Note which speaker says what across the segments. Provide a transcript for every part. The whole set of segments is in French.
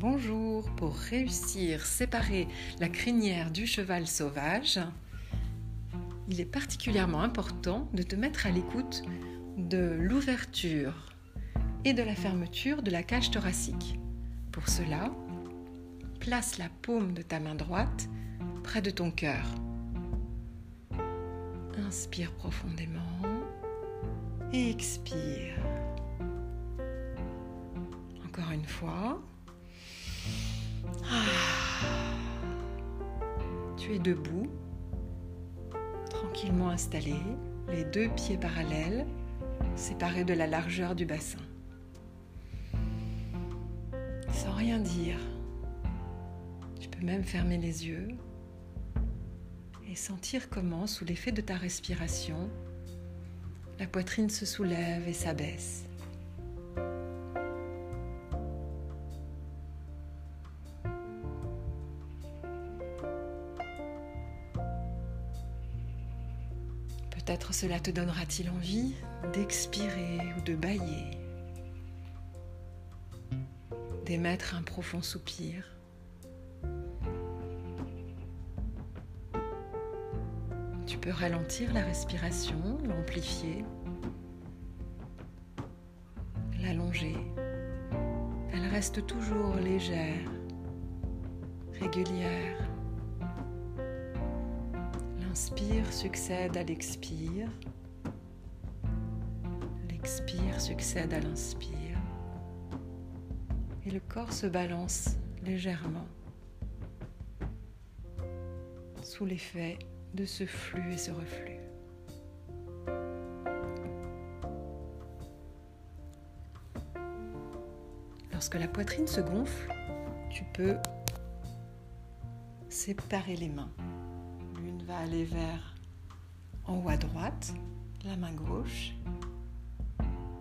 Speaker 1: Bonjour, pour réussir séparer la crinière du cheval sauvage, il est particulièrement important de te mettre à l'écoute de l'ouverture et de la fermeture de la cage thoracique. Pour cela, place la paume de ta main droite près de ton cœur. Inspire profondément et expire. Encore une fois. Ah. Tu es debout, tranquillement installé, les deux pieds parallèles, séparés de la largeur du bassin. Sans rien dire, tu peux même fermer les yeux et sentir comment, sous l'effet de ta respiration, la poitrine se soulève et s'abaisse. Cela te donnera-t-il envie d'expirer ou de bailler, d'émettre un profond soupir? Tu peux ralentir la respiration, l'amplifier, l'allonger. Elle reste toujours légère, régulière. L'inspire succède à l'expire. L'expire succède à l'inspire. Et le corps se balance légèrement sous l'effet de ce flux et ce reflux. Lorsque la poitrine se gonfle, tu peux séparer les mains. Va aller vers en haut à droite, la main gauche,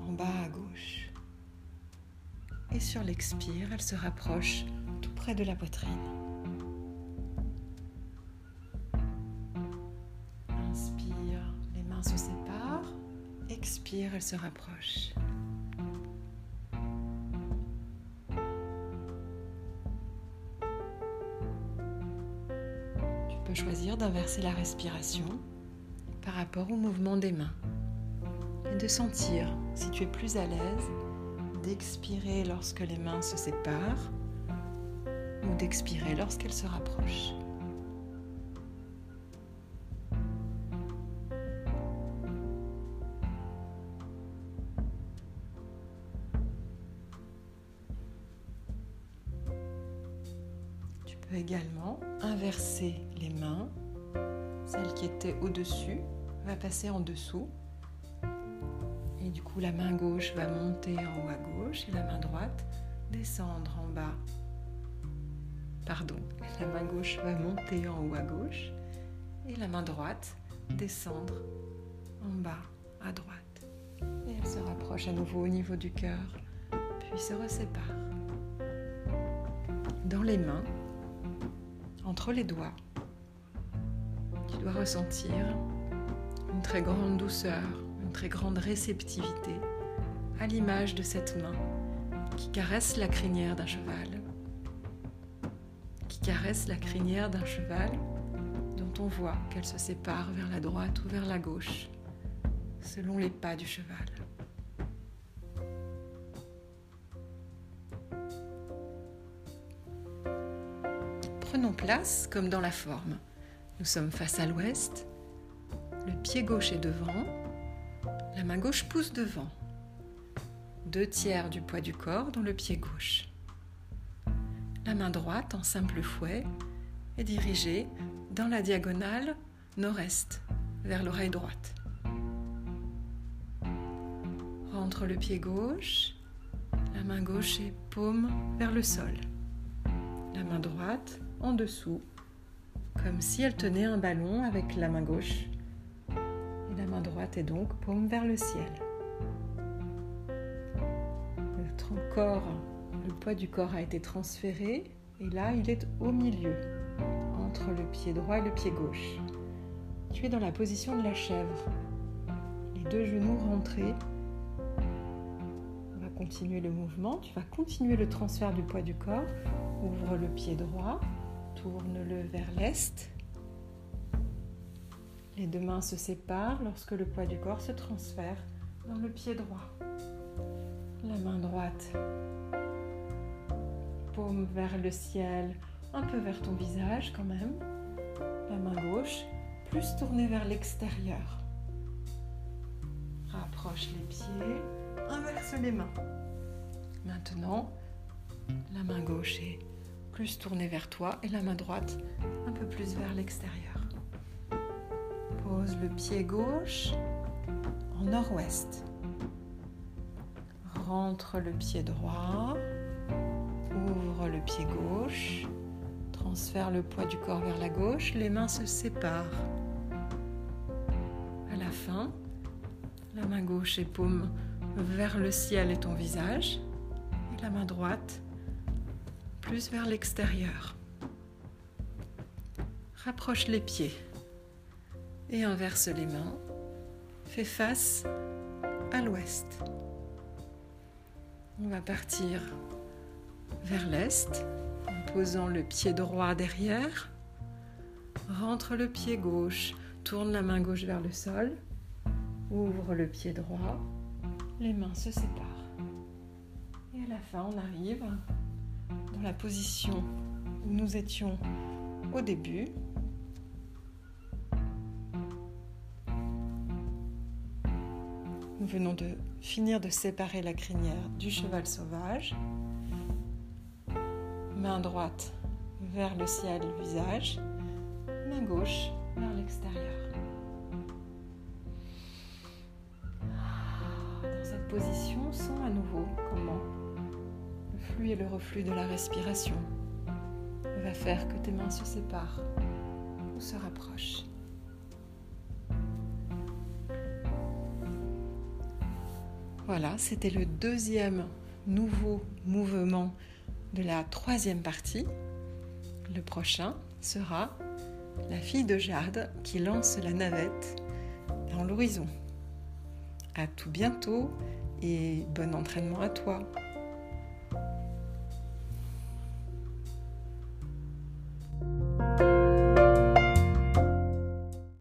Speaker 1: en bas à gauche. Et sur l'expire, elle se rapproche tout près de la poitrine. Inspire, les mains se séparent. Expire, elle se rapproche. Choisir d'inverser la respiration par rapport au mouvement des mains et de sentir si tu es plus à l'aise d'expirer lorsque les mains se séparent ou d'expirer lorsqu'elles se rapprochent. Tu peux également inverser les mains. Celle qui était au-dessus va passer en dessous. Et du coup, la main gauche va monter en haut à gauche et la main droite descendre en bas. Pardon, la main gauche va monter en haut à gauche et la main droite descendre en bas à droite. Et elle se rapproche à nouveau au niveau du cœur, puis se resépare. Dans les mains, entre les doigts, tu dois ressentir une très grande douceur, une très grande réceptivité à l'image de cette main qui caresse la crinière d'un cheval, qui caresse la crinière d'un cheval dont on voit qu'elle se sépare vers la droite ou vers la gauche, selon les pas du cheval. Prenons place comme dans la forme. Nous sommes face à l'ouest, le pied gauche est devant, la main gauche pousse devant, deux tiers du poids du corps dans le pied gauche. La main droite, en simple fouet, est dirigée dans la diagonale nord-est, vers l'oreille droite. Rentre le pied gauche, la main gauche est paume vers le sol. La main droite en dessous, comme si elle tenait un ballon avec la main gauche. Et la main droite est donc paume vers le ciel. Le corps, le poids du corps a été transféré et là il est au milieu, entre le pied droit et le pied gauche. Tu es dans la position de la chèvre. Les deux genoux rentrés. On va continuer le mouvement. Tu vas continuer le transfert du poids du corps. Ouvre le pied droit, tourne-le vers l'est. Les deux mains se séparent lorsque le poids du corps se transfère dans le pied droit. La main droite, paume vers le ciel, un peu vers ton visage quand même. La main gauche, plus tournée vers l'extérieur. Rapproche les pieds, inverse les mains. Maintenant, la main gauche est plus tournée vers toi et la main droite un peu plus vers l'extérieur. Pose le pied gauche en nord-ouest. Rentre le pied droit. Ouvre le pied gauche. Transfère le poids du corps vers la gauche. Les mains se séparent. À la fin, la main gauche et paume vers le ciel et ton visage. Et la main droite plus vers l'extérieur. Rapproche les pieds et inverse les mains. Fais face à l'ouest. On va partir vers l'est en posant le pied droit derrière. Rentre le pied gauche, tourne la main gauche vers le sol, ouvre le pied droit, les mains se séparent. Et à la fin, on arrive la position où nous étions au début, Nous venons de finir de séparer la crinière du cheval sauvage. Main droite vers le ciel, le visage. Main gauche vers l'extérieur. Dans cette position, sens à nouveau comment et le reflux de la respiration va faire que tes mains se séparent ou se rapprochent. Voilà, c'était le deuxième nouveau mouvement de la troisième partie. Le prochain sera la fille de Jade qui lance la navette dans l'horizon. À tout bientôt et bon entraînement à toi.